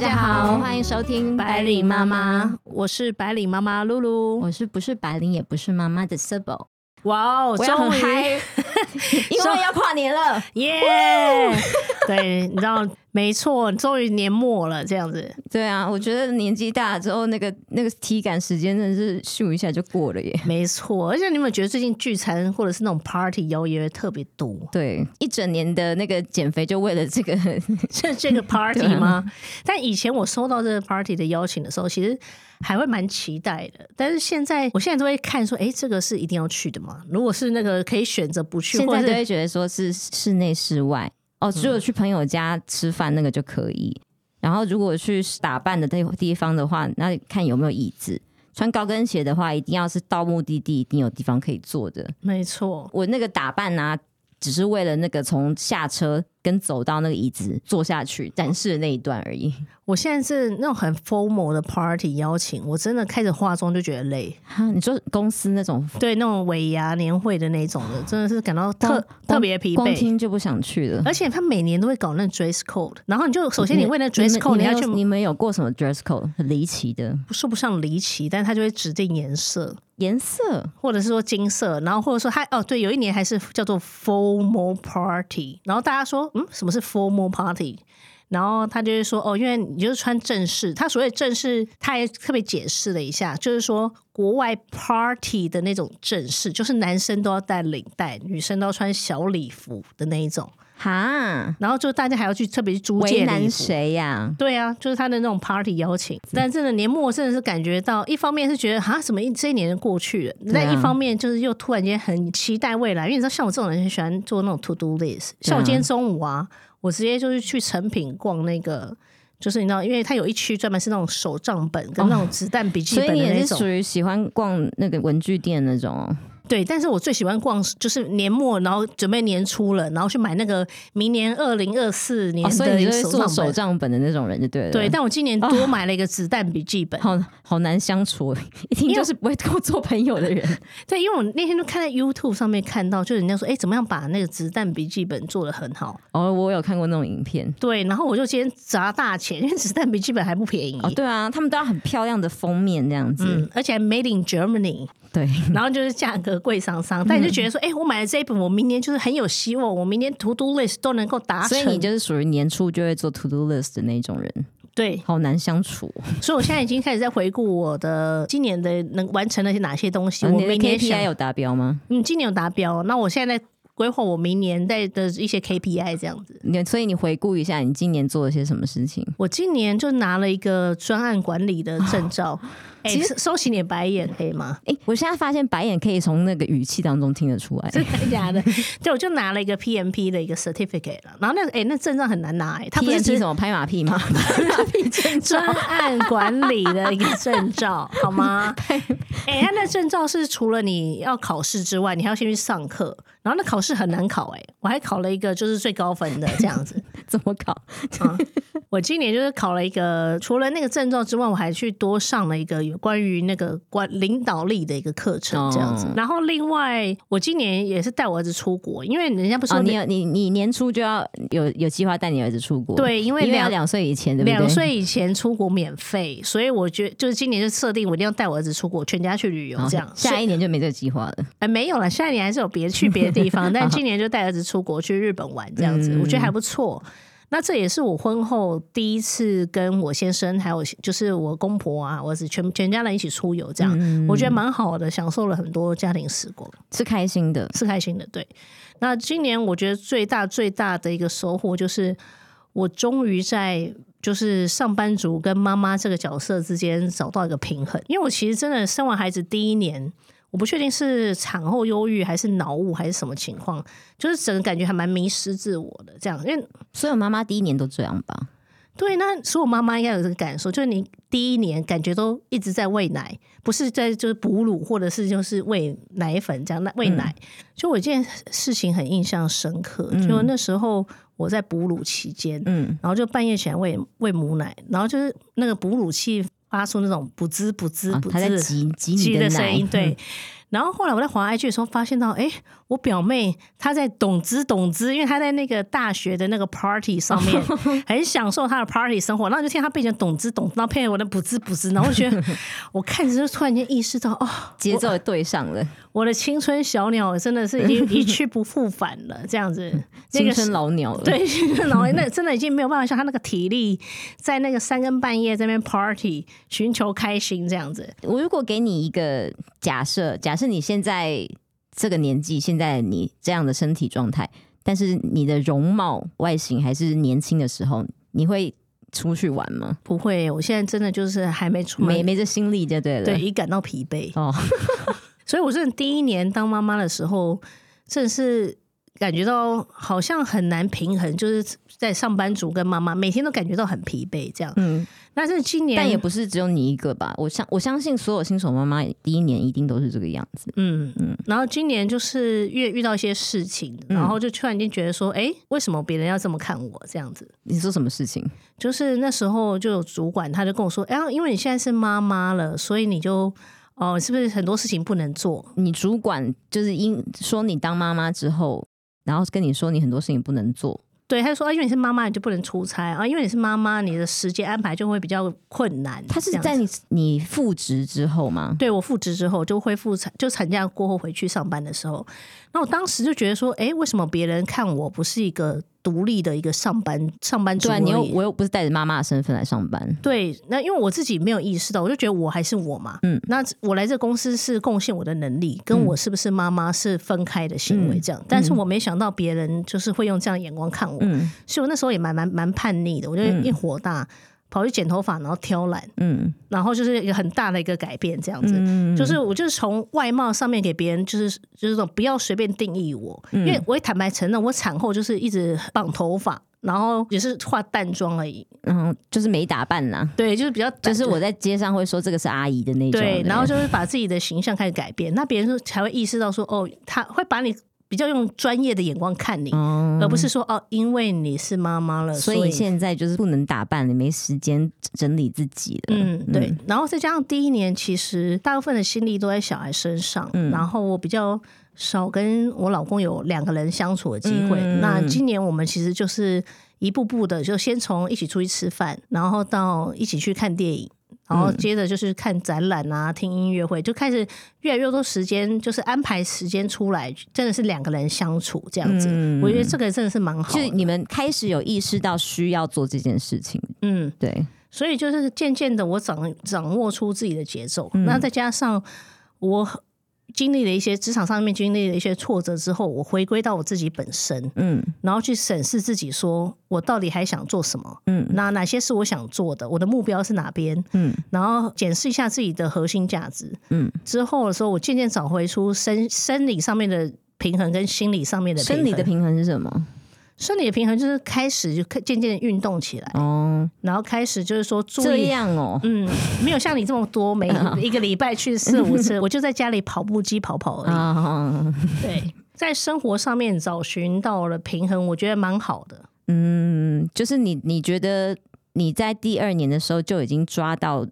家好，欢迎收听白领妈妈，我是白领妈妈露露，我是不是白领也不是妈妈的 s i b l 哇哦，终于嗨，因为要跨年了。耶！对，你知道，没错，终于年末了，这样子。对啊，我觉得年纪大了之后，那个那个体感时间真的是咻一下就过了耶。没错，而且你有没有觉得最近聚餐或者是那种 party 邀约特别多？对，一整年的那个减肥就为了这个，这这个 party 吗？但以前我收到这个 party 的邀请的时候，其实还会蛮期待的。但是现在，我现在都会看说，哎，这个是一定要去的吗？如果是那个可以选择不去，现在都会觉得说是室内室外哦，只有去朋友家吃饭那个就可以。然后如果去打扮的地地方的话，那看有没有椅子。穿高跟鞋的话，一定要是到目的地一定有地方可以坐的。没错，我那个打扮啊，只是为了那个从下车跟走到那个椅子坐下去展示的那一段而已。我现在是那种很 formal 的 party 邀请，我真的开始化妆就觉得累。哈，你说公司那种对，那种尾牙年会的那种的，真的是感到特光特别疲惫光惫。听就不想去了。而且他每年都会搞那 dress code，然后你就首先你为了 dress code 你要去你们有你们有过什么 dress code 很离奇的说不上离奇，但他就会指定颜色，颜色？或者是说金色，然后或者说他哦对，有一年还是叫做 formal party，然后大家说嗯什么是 formal party？然后他就会说哦，因为你就是穿正式，他所谓正式，他也特别解释了一下，就是说国外 party 的那种正式，就是男生都要戴领带，女生都要穿小礼服的那一种，哈，然后就大家还要去特别去租为借礼难服。谁呀？对啊，就是他的那种 party 邀请，但真的年末真的是感觉到，一方面是觉得哈，怎么一这一年过去了，对啊但一方面就是又突然间很期待未来，因为你知道，像我这种人很喜欢做那种 to do list，像我今天中午啊，我直接就是去成品逛那个。就是你知道，因为它有一区专门是那种手账本跟那种子弹笔记所以你本的那种，也是属于喜欢逛那个文具店那种哦。对，但是我最喜欢逛就是年末，然后准备年初了，然后去买那个明年二零二四年哦，所以的手账本。的那种人就对了。对，但我今年多买了一个子弹笔记本。好好难相处，一听就是不会跟我做朋友的人。对，因为我那天就看在 YouTube 上面看到，就是人家说，哎，怎么样把那个子弹笔记本做的很好？哦，我有看过那种影片。对，然后我就今天砸大钱，因为子弹笔记本还不便宜。哦，对啊，他们都要很漂亮的封面这样子。嗯，而且还 Made in Germany，对，然后就是价格贵上上，但你就觉得说，哎、我买了这一本，我明年就是很有希望，我明年 To Do List 都能够达成。所以你就是属于年初就会做 to do list 的那种人，对，好难相处。所以我现在已经开始在回顾我的今年的能完成了些哪些东西。我明年想 KPI 有达标吗？嗯，今年有达标，那我现在在规划我明年在的一些 KPI 这样子。你所以你回顾一下，你今年做了些什么事情？我今年就拿了一个专案管理的证照，哎、其实收起你的白眼可以吗？哎、我现在发现白眼可以从那个语气当中听得出来。真的假的？对，我就拿了一个 PMP 的一个 certificate 了。然后那个哎、那证照很难拿哎、他不是什么拍马屁吗？拍马屁专案管理的一个证照，好吗？哎、他那证照是除了你要考试之外，你还要先去上课，然后那考试很难考哎、我还考了一个就是最高分的这样子。怎么搞？我今年就是考了一个，除了那个证照之外，我还去多上了一个有关于那个管领导力的一个课程，这样子。哦然后另外，我今年也是带我儿子出国，因为人家不是哦，说你有你你年初就要有有计划带你儿子出国？对因为两岁以前，对不对？两岁以前出国免费，所以我觉得就是今年就设定我一定要带我儿子出国，全家去旅游这样。下一年就没这个计划了。哎没有了，下一年还是有别去别的地方，但今年就带儿子出国去日本玩这样子，嗯我觉得还不错。那这也是我婚后第一次跟我先生还有就是我公婆啊，我儿子全全家人一起出游，这样、嗯我觉得蛮好的，享受了很多家庭时光，是开心的，是开心的。对，那今年我觉得最大最大的一个收获就是，我终于在就是上班族跟妈妈这个角色之间找到一个平衡，因为我其实真的生完孩子第一年。我不确定是产后忧郁还是脑雾还是什么情况，就是整个感觉还蛮迷失自我的这样。因为所有妈妈第一年都这样吧？对，那所有妈妈应该有这个感受，就是你第一年感觉都一直在喂奶，不是在就是哺乳，或者是就是喂奶粉这样那喂奶。就我一件事情很印象深刻，就那时候我在哺乳期间，嗯，然后就半夜起来喂喂母奶，然后就是那个哺乳器发出那种不滋不滋啊不滋他在挤挤你的奶声音，对。然后后来我在滑 IG 的时候，发现到，哎，我表妹她在懂之懂之，因为她在那个大学的那个 party 上面 很享受她的 party 生活，然后就听她背景懂之懂之，然后配合我的补之补之，然后我觉得 我看着就突然间意识到，哦，节奏也对上了，我的青春小鸟真的是已经一去不复返了，这样子，那青个春老鸟了。对，青春老那真的已经没有办法像他那个体力，在那个三更半夜在那边 party 寻求开心这样子。我如果给你一个假设，假设你现在这个年纪，现在你这样的身体状态，但是你的容貌外形还是年轻的时候，你会出去玩吗？不会，我现在真的就是还没出门，没没这心力就对了。对，已感到疲惫。哦，所以我真的第一年当妈妈的时候，真的是感觉到好像很难平衡，就是在上班族跟妈妈每天都感觉到很疲惫这样。嗯，但是今年，但也不是只有你一个吧？我相我相信所有新手妈妈第一年一定都是这个样子。嗯嗯，然后今年就是越遇到一些事情，然后就突然间觉得说，哎，为什么别人要这么看我这样子？你说什么事情？就是那时候就有主管他就跟我说，哎，因为你现在是妈妈了，所以你就哦，是不是很多事情不能做？你主管就是因说你当妈妈之后，然后跟你说你很多事情不能做。对，他就说啊，因为你是妈妈，你就不能出差啊，因为你是妈妈，你的时间安排就会比较困难。他是在你你复职之后吗？对我复职之后就恢复产，就产假过后回去上班的时候，那我当时就觉得说，哎，为什么别人看我不是一个独立的一个上班上班族对啊，你又我又不是带着妈妈的身份来上班。对，那因为我自己没有意识到，我就觉得我还是我嘛。嗯那我来这公司是贡献我的能力，跟我是不是妈妈是分开的行为这样。但是我没想到别人就是会用这样的眼光看我，嗯所以我那时候也蛮蛮蛮叛逆的，我就一火大。跑去剪头发，然后挑染，嗯然后就是一个很大的一个改变，这样子。嗯，就是我就是从外貌上面给别人就是就是说不要随便定义我，嗯因为我也坦白承认，我产后就是一直绑头发，然后也是化淡妆而已。嗯，就是没打扮啦。对，就是比较就是我在街上会说这个是阿姨的那种。对，然后就是把自己的形象开始改变，那别人就才会意识到说，哦，他会把你比较用专业的眼光看你，哦而不是说哦，因为你是妈妈了，所所以现在就是不能打扮你，没时间整理自己了。嗯，对，然后再加上第一年，其实大部分的心力都在小孩身上，嗯然后我比较少跟我老公有两个人相处的机会。嗯那今年我们其实就是一步步的，就先从一起出去吃饭，然后到一起去看电影。然后接着就是看展览啊，听音乐会，就开始越来越多时间，就是安排时间出来，真的是两个人相处这样子。嗯我觉得这个真的是蛮好的。就是你们开始有意识到需要做这件事情，嗯，对，所以就是渐渐的，我掌掌握出自己的节奏。嗯那再加上我经历了一些职场上面经历了一些挫折之后，我回归到我自己本身，嗯然后去审视自己，说我到底还想做什么？嗯那哪些是我想做的？我的目标是哪边？嗯然后检视一下自己的核心价值。嗯，之后的时候，我渐渐找回出生生理上面的平衡跟心理上面的平衡生理的平衡是什么？生理的平衡，就是开始就渐渐运动起来，哦，然后开始就是说注这样哦，嗯，没有像你这么多，每 一个礼拜去四五次，我就在家里跑步机跑跑而已。啊，对，在生活上面找寻到了平衡，我觉得蛮好的。嗯，就是你你觉得你在第二年的时候就已经抓到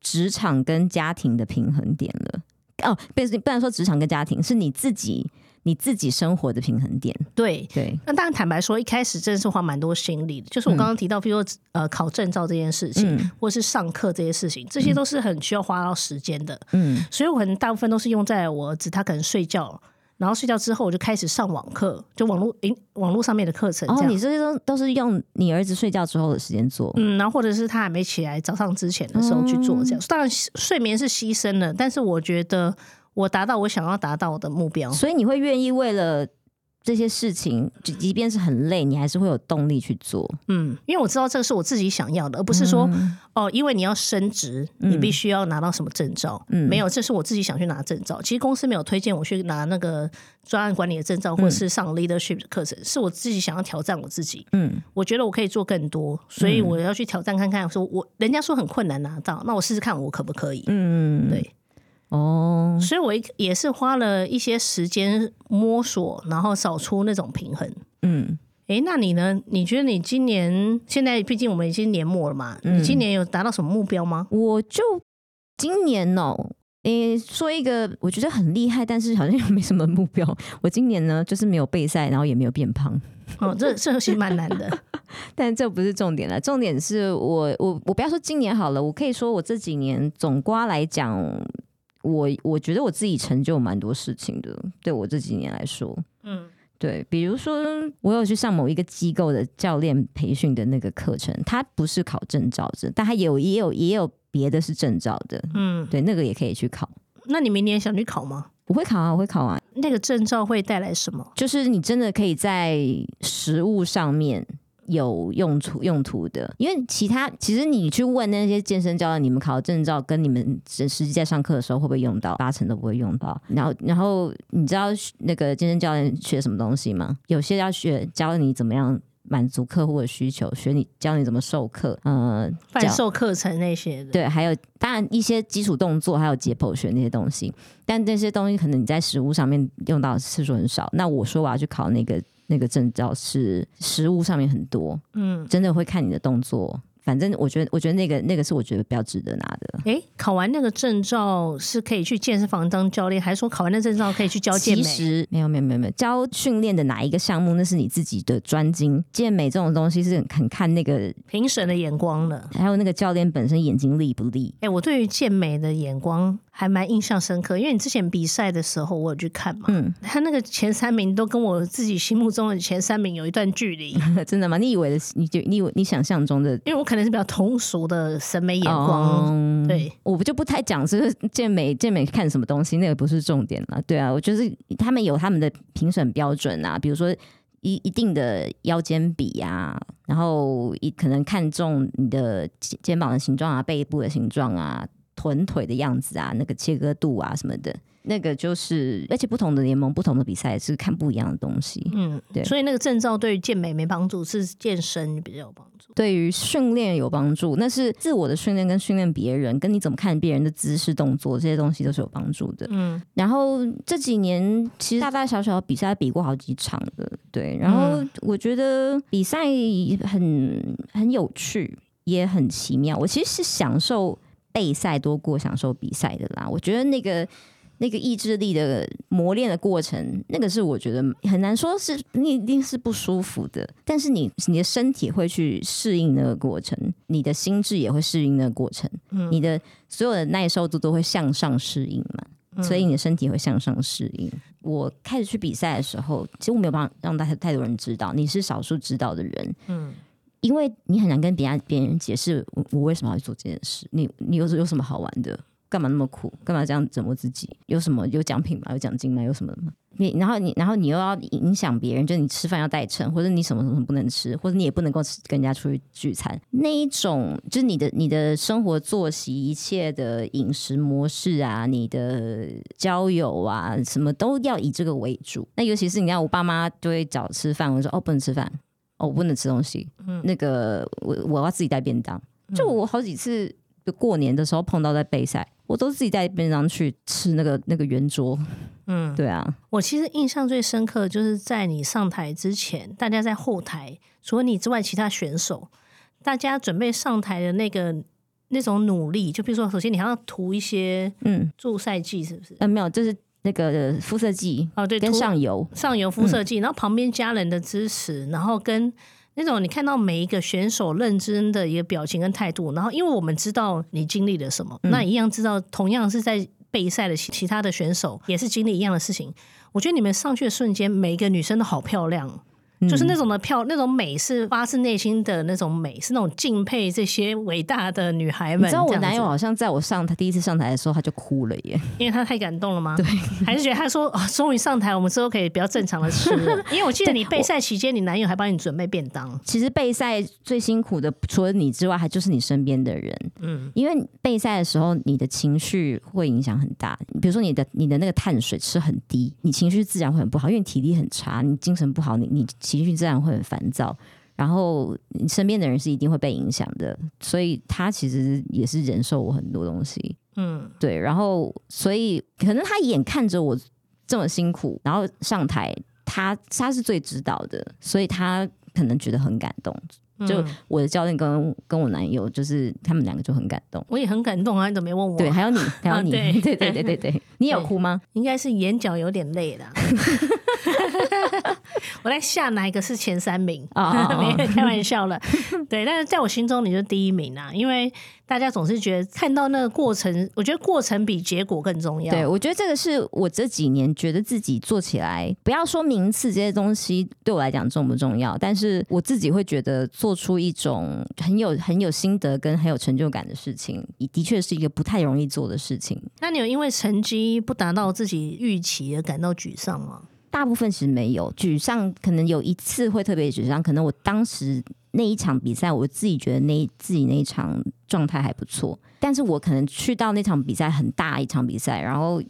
职场跟家庭的平衡点了。哦，不是，不能说职场跟家庭，是你自己你自己生活的平衡点。对，对，那当然坦白说，一开始真的是花蛮多心力的。就是我刚刚提到，比如说呃考证照这件事情，嗯或是上课这些事情，这些都是很需要花到时间的。嗯所以我可能大部分都是用在我儿子他可能睡觉，然后睡觉之后我就开始上网课，就网络诶网络上面的课程这哦，样。你这些都都是用你儿子睡觉之后的时间做。嗯，然后或者是他还没起来，早上之前的时候去做这样。当然，睡眠是牺牲了，但是我觉得我达到我想要达到的目标。所以你会愿意为了这些事情，就即便是很累，你还是会有动力去做。嗯，因为我知道这个是我自己想要的，而不是说、嗯哦，因为你要升职，你必须要拿到什么证照。嗯没有，这是我自己想去拿证照。其实公司没有推荐我去拿那个专案管理的证照，或者是上 leadership 的课程，是我自己想要挑战我自己。嗯我觉得我可以做更多，所以我要去挑战看看。说我人家说很困难拿到，那我试试看我可不可以。嗯，对，哦，所以我一也是花了一些时间摸索，然后找出那种平衡。嗯，诶，那你呢？你觉得你今年现在毕竟我们已经年末了嘛？嗯你今年有达到什么目标吗？我就今年哦，你说一个我觉得很厉害，但是好像又没什么目标。我今年呢，就是没有备赛，然后也没有变胖。哦，这这其实蛮难的。但这不是重点了，重点是我我我不要说今年好了，我可以说我这几年总瓜来讲，我我觉得我自己成就蛮多事情的。对我这几年来说，嗯，对，比如说我有去上某一个机构的教练培训的那个课程，它不是考证照的，但它也有也有也有别的是证照的，嗯，对，那个也可以去考。那你明年想去考吗？我会考啊，我会考啊。那个证照会带来什么？就是你真的可以在实物上面有用处用途的，因为其他其实你去问那些健身教练，你们考证照跟你们实实际在上课的时候会不会用到？八成都不会用到。然后然后你知道那个健身教练学什么东西吗？有些要学教你怎么样满足客户的需求，学你教你怎么授课，呃，贩教售课程那些的。对，还有当然一些基础动作，还有解剖学那些东西，但这些东西可能你在实物上面用到次数很少。那我说我要去考那个那个证照，是实物上面很多，嗯，真的会看你的动作。反正我觉得，我觉得那个那个是我觉得比较值得拿的。诶，考完那个证照是可以去健身房当教练，还是说考完那证照可以去教健其美？实没有没有没有没有教训练的哪一个项目，那是你自己的专精。健美这种东西是很很看那个，评审的眼光的。还有那个教练本身眼睛利不利。哎、我对于健美的眼光还蛮印象深刻，因为你之前比赛的时候我有去看嘛，嗯，他那个前三名都跟我自己心目中的前三名有一段距离，真的吗？你以为的，你就你以为你想象中的因为我可能是比较通俗的审美眼光，哦对，我就不太讲是健美健美看什么东西，那个不是重点了。对啊，我就是他们有他们的评审标准啊，比如说一一定的腰肩比啊，然后一可能看重你的肩肩膀的形状啊、背部的形状啊、臀腿的样子啊、那个切割度啊什么的。那个就是，而且不同的联盟、不同的比赛是看不一样的东西。嗯，对所以那个证照对于健美没帮助，是健身比较有帮助。对于训练有帮助，那是自我的训练跟训练别人，跟你怎么看别人的姿势、动作这些东西都是有帮助的。嗯，然后这几年其实大大小小的比赛比过好几场的，对。然后我觉得比赛很很有趣，也很奇妙。我其实是享受备赛多过享受比赛的啦。我觉得那个。那个意志力的磨练的过程，那个是我觉得很难说是你一定是不舒服的，但是你你的身体会去适应那个过程，你的心智也会适应那个过程，嗯你的所有的耐受度都会向上适应嘛。所以你的身体会向上适应。我开始去比赛的时候，其实我没有办法让大家太多人知道，你是少数知道的人，嗯，因为你很难跟别人别人解释我我为什么要做这件事。你你有有什么好玩的？干嘛那么苦？干嘛这样折磨自己？有什么有奖品吗？有奖金吗？有什么吗？你然后你然后你又要影响别人，就你吃饭要带称，或者你什么什么不能吃，或者你也不能够吃跟人家出去聚餐，那一种就是你的你的生活作息一切的饮食模式啊，你的交友啊，什么都要以这个为主。那尤其是你看我爸妈就会找吃饭，我说哦不能吃饭，哦我不能吃东西，嗯那个我我要自己带便当。就我好几次过年的时候碰到在备赛，我都自己带便当去吃那个那个圆桌。嗯，对啊，我其实印象最深刻，就是在你上台之前，大家在后台，除了你之外，其他选手，大家准备上台的那个那种努力，就比如说，首先你还要涂一些嗯助赛剂，是不是？呃没有，就是那个肤色剂哦，对，跟上游，上游肤色剂，然后旁边家人的支持，然后跟那种你看到每一个选手认真的一个表情跟态度，然后因为我们知道你经历了什么，那一样知道同样是在备赛的其其他的选手也是经历一样的事情。我觉得你们上去的瞬间，每一个女生都好漂亮。就是那种的漂，那种美是发自内心的那种美，是那种敬佩这些伟大的女孩们。你知道我男友好像在我上台第一次上台的时候他就哭了耶。因为他太感动了吗？对，还是觉得他说哦，终于上台，我们之后可以比较正常的吃了。因为我记得你备赛期间，你男友还帮你准备便当。其实备赛最辛苦的，除了你之外，还就是你身边的人。嗯，因为备赛的时候，你的情绪会影响很大。比如说你的你的那个碳水吃很低，你情绪自然会很不好，因为你体力很差，你精神不好，你你情绪自然会很烦躁。然后你身边的人是一定会被影响的，所以他其实也是忍受我很多东西。嗯，对，然后所以可能他眼看着我这么辛苦，然后上台，他他是最知道的，所以他可能觉得很感动。就我的教练跟跟我男友，就是他们两个就很感动。我也很感动啊！你怎么没问我？对，还有你，还有你，对对对对对对，你有哭吗？应该是眼角有点累了。我在下哪一个是前三名啊？没开玩笑了。对，但是在我心中你就第一名啊，因为大家总是觉得看到那个过程，我觉得过程比结果更重要。对，我觉得这个是我这几年觉得自己做起来，不要说名次这些东西对我来讲重不重要，但是我自己会觉得做出一种很有很有心得跟很有成就感的事情，的确是一个不太容易做的事情。那你有因为成绩不达到自己预期而感到沮丧吗？大部分是没有沮丧，可能有一次会特别沮丧，可能我当时那一场比赛，我自己觉得那自己那一场状态还不错，但是我可能去到那场比赛很大一场比赛，然后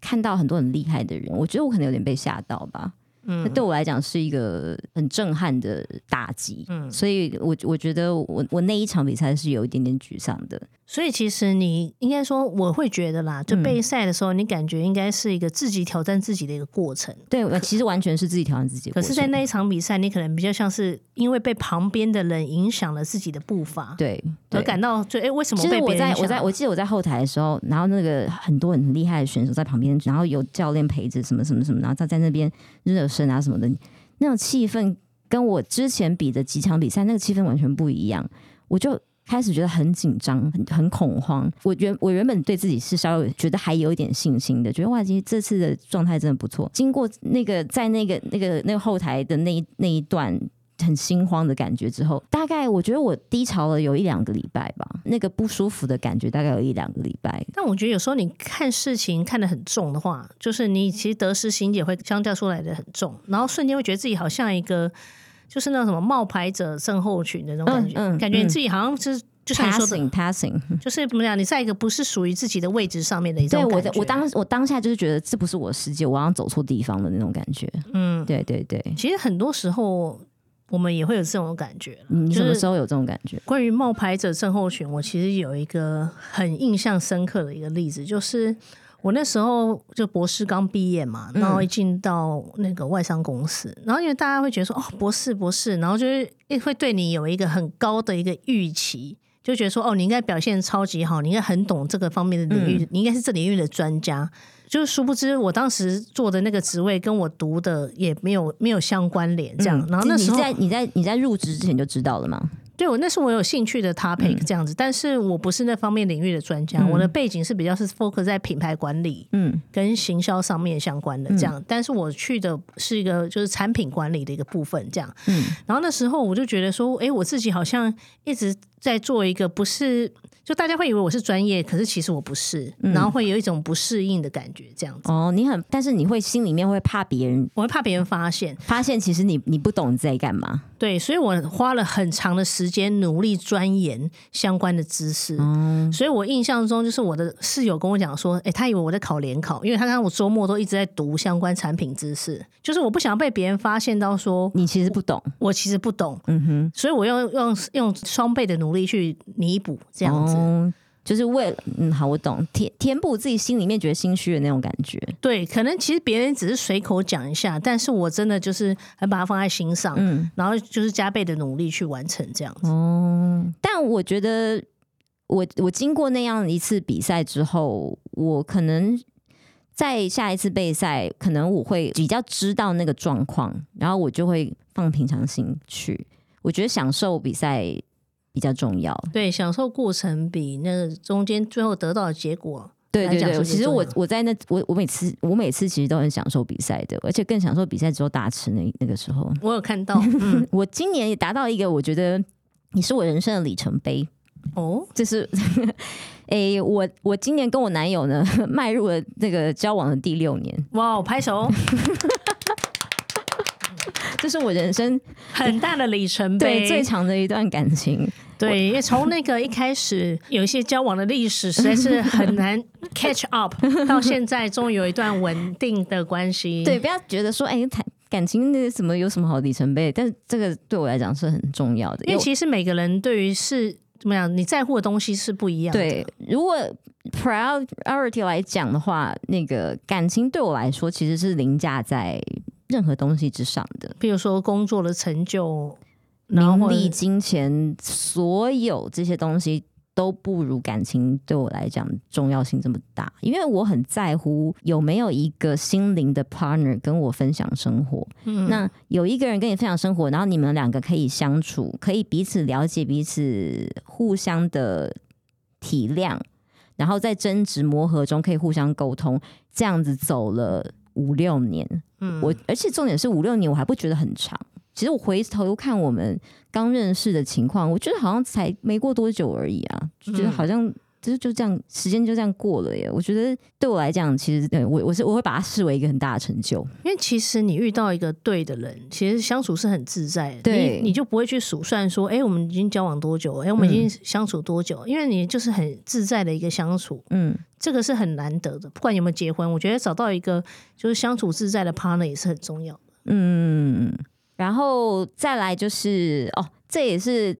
看到很多很厉害的人，我觉得我可能有点被吓到吧。嗯，对我来讲是一个很震撼的打击。嗯，所以我我觉得我我那一场比赛是有一点点沮丧的。所以其实你应该说，我会觉得啦，就备赛的时候，你感觉应该是一个自己挑战自己的一个过程。对，其实完全是自己挑战自己。可是，在那一场比赛，你可能比较像是因为被旁边的人影响了自己的步伐，对，而感到就哎，为什么？其实我在我在我记得我在后台的时候，然后那个很多很厉害的选手在旁边，然后有教练陪着，什么什么什么，然后他在那边热声啊什么的，那种气氛跟我之前比的几场比赛那个气氛完全不一样，我就。开始觉得很紧张，很很恐慌。我原我原本对自己是稍微觉得还有一点信心的，觉得哇，其实这次的状态真的不错。经过那个在那个那个那个后台的那一那一段很心慌的感觉之后，大概我觉得我低潮了有一两个礼拜吧。那个不舒服的感觉大概有一两个礼拜。但我觉得有时候你看事情看得很重的话，就是你其实得失心也会相较出来的很重，然后瞬间会觉得自己好像一个。就是那种什么冒牌者症候群的那种感觉，嗯感觉你自己好像是就像说的，passing，就是怎么讲？你在一个不是属于自己的位置上面的一种感觉。我我当我当下就是觉得这不是我的世界，我好像走错地方的那种感觉。嗯，对对对。其实很多时候我们也会有这种感觉。你什么时候有这种感觉？关于冒牌者症候群，我其实有一个很印象深刻的一个例子，就是。我那时候就博士刚毕业嘛，然后一进到那个外商公司，然后因为大家会觉得说哦，博士博士，然后就是会对你有一个很高的一个预期，就觉得说哦，你应该表现超级好，你应该很懂这个方面的领域，你应该是这领域的专家。就是殊不知，我当时做的那个职位跟我读的也没有没有相关联，这样。然后那时候你在你在你在入职之前就知道了吗？对，我那是我有兴趣的 topic 这样子，但是我不是那方面领域的专家，我的背景是比较是 focus 在品牌管理，嗯，跟行销上面相关的这样，但是我去的是一个就是产品管理的一个部分这样，嗯，然后那时候我就觉得说，哎，我自己好像一直在做一个不是。就大家会以为我是专业，可是其实我不是，然后会有一种不适应的感觉，这样子。哦，你很，但是你会心里面会怕别人，我会怕别人发现，发现其实你你不懂你在干嘛。对，所以我花了很长的时间努力钻研相关的知识。嗯，所以我印象中就是我的室友跟我讲说，哎，他以为我在考联考，因为他看我周末都一直在读相关产品知识，就是我不想被别人发现到说你其实不懂，我其实不懂。嗯哼，所以我用用用双倍的努力去弥补这样子。嗯，就是为了嗯，好，我懂填填补自己心里面觉得心虚的那种感觉。对，可能其实别人只是随口讲一下，但是我真的就是很把它放在心上，嗯，然后就是加倍的努力去完成这样子。哦，但我觉得我我经过那样一次比赛之后，我可能在下一次备赛，可能我会比较知道那个状况，然后我就会放平常心去。我觉得享受比赛。比较重要，对，享受过程比那个中间最后得到的结果，对对对。其实我我在那我我每次我每次其实都很享受比赛的，而且更享受比赛之后大吃那那个时候。我有看到，我今年也达到一个我觉得你是我人生的里程碑哦，就是 哎，我我今年跟我男友呢 迈入了那个交往的第六年，哇，拍手。这是我人生很大的里程碑，对最长的一段感情。对，因为从那个一开始有一些交往的历史，实在是很难 catch up，到现在终于有一段稳定的关系。对，不要觉得说，哎，谈感情那什么有什么好里程碑？但是这个对我来讲是很重要的，因为其实每个人对于是怎么样，你在乎的东西是不一样。对，如果 priority 来讲的话，那个感情对我来说其实是凌驾在。任何东西之上的，比如说工作的成就，然后或者名利、金钱，所有这些东西都不如感情对我来讲重要性这么大，因为我很在乎有没有一个心灵的 partner 跟我分享生活。嗯。那有一个人跟你分享生活，然后你们两个可以相处，可以彼此了解彼此，互相的体谅，然后在争执磨合中可以互相沟通，这样子走了五六年，嗯我而且重点是五六年我还不觉得很长。其实我回头看我们刚认识的情况，我觉得好像才没过多久而已啊，就觉得好像就就这样，时间就这样过了耶。我觉得对我来讲，其实对我我是我会把它视为一个很大的成就。因为其实你遇到一个对的人，其实相处是很自在的，对你你就不会去数算说，哎，我们已经交往多久？哎，我们已经相处多久？因为你就是很自在的一个相处，嗯，这个是很难得的。不管有没有结婚，我觉得找到一个就是相处自在的 partner 也是很重要的。嗯，然后再来就是哦，这也是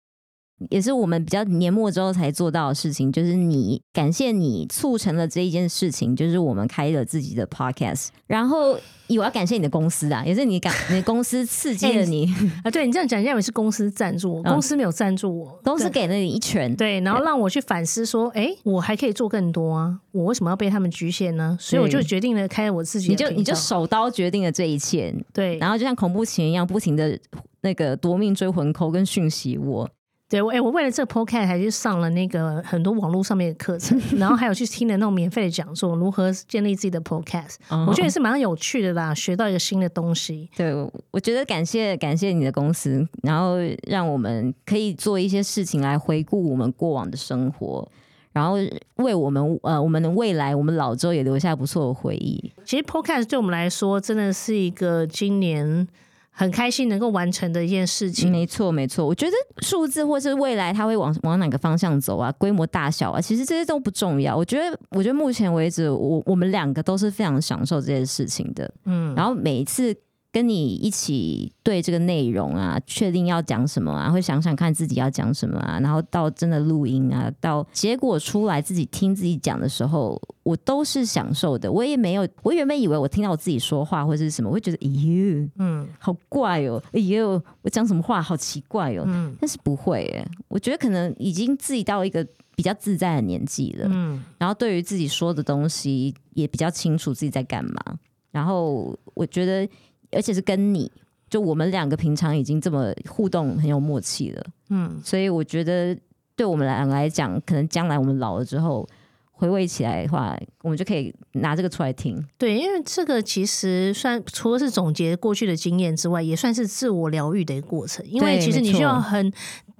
也是我们比较年末之后才做到的事情，就是你感谢你促成了这一件事情，就是我们开了自己的 podcast，然后我要感谢你的公司啊，也是你感你的公司刺激了你，啊，对你这样讲，认为是公司赞助我，嗯公司没有赞助我，对公司给了你一拳，对，然后让我去反思说，哎，我还可以做更多啊，我为什么要被他们局限呢？所以我就决定了开我自己你就的频道你就手刀决定了这一切，对，然后就像恐怖情人一样，不停的那个夺命追魂扣跟讯息我，对，我哎、我为了这个 podcast 还去上了那个很多网络上面的课程，然后还有去听了那种免费的讲座，如何建立自己的 podcast，、我觉得也是蛮有趣的啦，学到一个新的东西。对，我觉得感谢感谢你的公司，然后让我们可以做一些事情来回顾我们过往的生活，然后为我们呃我们的未来，我们老周也留下不错的回忆。其实 podcast 对我们来说，真的是一个今年很开心能够完成的一件事情。没错，没错。我觉得数字或是未来它会往往哪个方向走啊，规模大小啊，其实这些都不重要。我觉得，我觉得目前为止，我我们两个都是非常享受这件事情的。嗯，然后每一次跟你一起对这个内容啊，确定要讲什么啊，会想想看自己要讲什么啊，然后到真的录音啊，到结果出来自己听自己讲的时候，我都是享受的。我也没有，我原本以为我听到我自己说话或者是什么，我会觉得，哎呦，嗯好怪哦，哎呦，我讲什么话好奇怪哦，嗯但是不会耶，我觉得可能已经自己到一个比较自在的年纪了。嗯，然后对于自己说的东西也比较清楚自己在干嘛。然后我觉得，而且是跟你，就我们两个平常已经这么互动很有默契了，嗯，所以我觉得对我们两个来讲，可能将来我们老了之后。回味起来的话，我们就可以拿这个出来听。对，因为这个其实算除了是总结过去的经验之外，也算是自我疗愈的一个过程。因为其实你需要很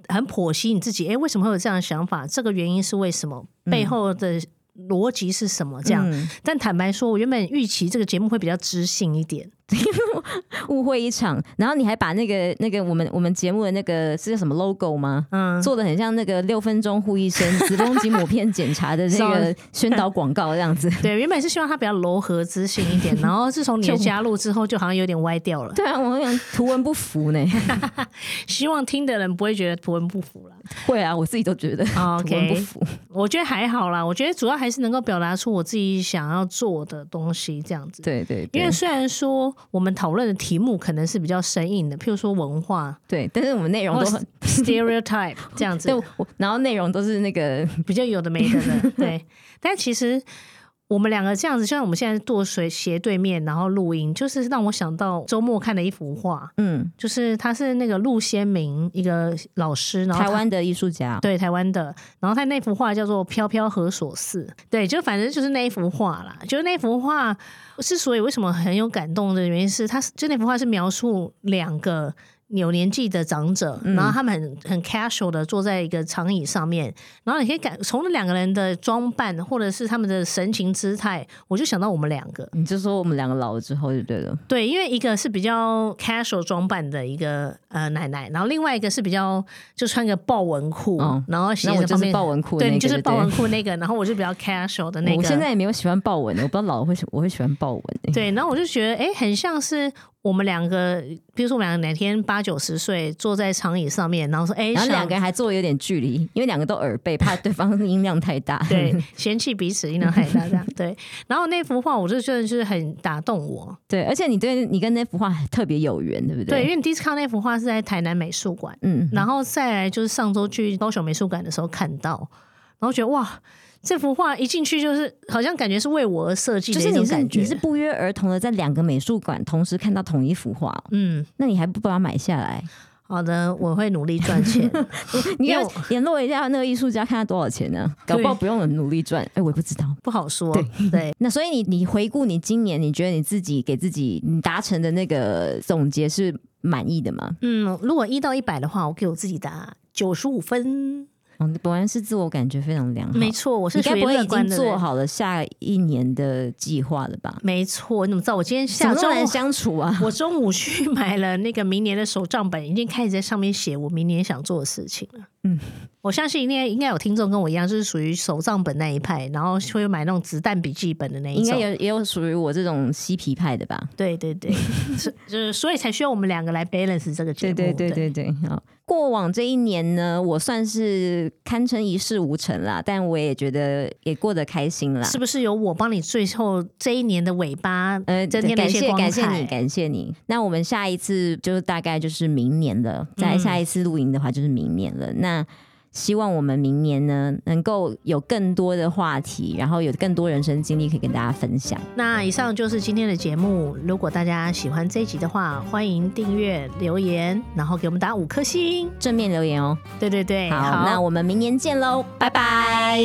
很剖析你自己，哎，为什么会有这样的想法？这个原因是为什么？背后的逻辑是什么？这样。嗯但坦白说，我原本预期这个节目会比较知性一点，误会一场，然后你还把那个那个我们我们节目的那个是叫什么 logo 吗？嗯，做的很像那个六分钟护医生 子宫颈抹片检查的那个宣导广告这样子。对，原本是希望它比较柔和知性一点，然后自从你的加入之后，就好像有点歪掉了。对啊，我想图文不符呢。希望听的人不会觉得图文不符了。会啊，我自己都觉得哦图文不符。我觉得还好啦，我觉得主要还是能够表达出我自己想要做的东西，这样子。对对对，因为虽然说我们讨论的题目可能是比较生硬的，譬如说文化对，但是我们内容都很 stereotype 这样子对，，然后内容都是那个 比较有的没的的，对。但其实我们两个这样子，就像我们现在坐水斜对面，然后录音，就是让我想到周末看的一幅画，嗯，就是他是那个陆先明一个老师，然后台湾的艺术家。对台湾的，然后他那幅画叫做《飘飘何所似》，对，就反正就是那一幅画啦。就是那幅画之所以为什么很有感动的原因是，他就那幅画是描述两个。有年纪的长者，嗯然后他们很很 casual 的坐在一个长椅上面，然后你可以感从那两个人的装扮或者是他们的神情姿态，我就想到我们两个。你就说我们两个老了之后就对了。对，因为一个是比较 casual 装扮的一个呃奶奶，然后另外一个是比较就穿个豹纹裤，哦然后斜那我就是着旁边豹纹裤对你就是豹纹裤那个，然后我就比较 casual 的那个。我现在也没有喜欢豹纹的，我不知道老了会喜我会喜欢爆文、欸。对，然后我就觉得，哎、很像是我们两个，比如说我们两个哪天八九十岁坐在长椅上面，然后说，哎、想然后两个人还坐有点距离，因为两个都耳背，怕对方音量太大。对嫌弃彼此音量太大这样。对，然后那幅画我就觉得就是很打动我。对，而且你对你跟那幅画特别有缘，对不对，因对？为你第一次看那幅画是在台南美术馆，嗯，然后再来就是上周去高雄美术馆的时候看到，然后觉得哇，这幅画一进去就是好像感觉是为我而设计的一就是你是。你是不约而同的在两个美术馆同时看到同一幅画哦、嗯，那你还不把它买下来？好的，我会努力赚钱。你要联络一下那个艺术家，看他多少钱呢？搞不好不用很努力赚。哎、我也不知道。不好说。对对，那所以你你回顾你今年，你觉得你自己给自己你达成的那个总结是满意的吗？嗯，如果一到一百的话，我给我自己打九十五分。哦，你果然是自我感觉非常良好。没错，我是属于你该不会已。经做好了下一年的计划了吧？没错，你怎么知道？我今天怎下周么那么难相处啊？我中午去买了那个明年的手账本，已经开始在上面写我明年想做的事情了。嗯，我相信应该应该有听众跟我一样，就是属于手账本那一派，然后会买那种子弹笔记本的那一种。应该有也有属于我这种嬉皮派的吧？对对对，是就是所以才需要我们两个来 balance 这个节目。对对对对对，好。过往这一年呢，我算是堪称一事无成啦，但我也觉得也过得开心啦。是不是有我帮你最后这一年的尾巴呃，增添了感谢？感谢你，感谢你。那我们下一次就大概就是明年了，再嗯下一次露营的话就是明年了。那希望我们明年呢能够有更多的话题，然后有更多人生经历可以跟大家分享。那以上就是今天的节目。如果大家喜欢这一集的话，欢迎订阅、留言，然后给我们打五颗星。正面留言哦。对对对，好，那我们明年见喽，拜拜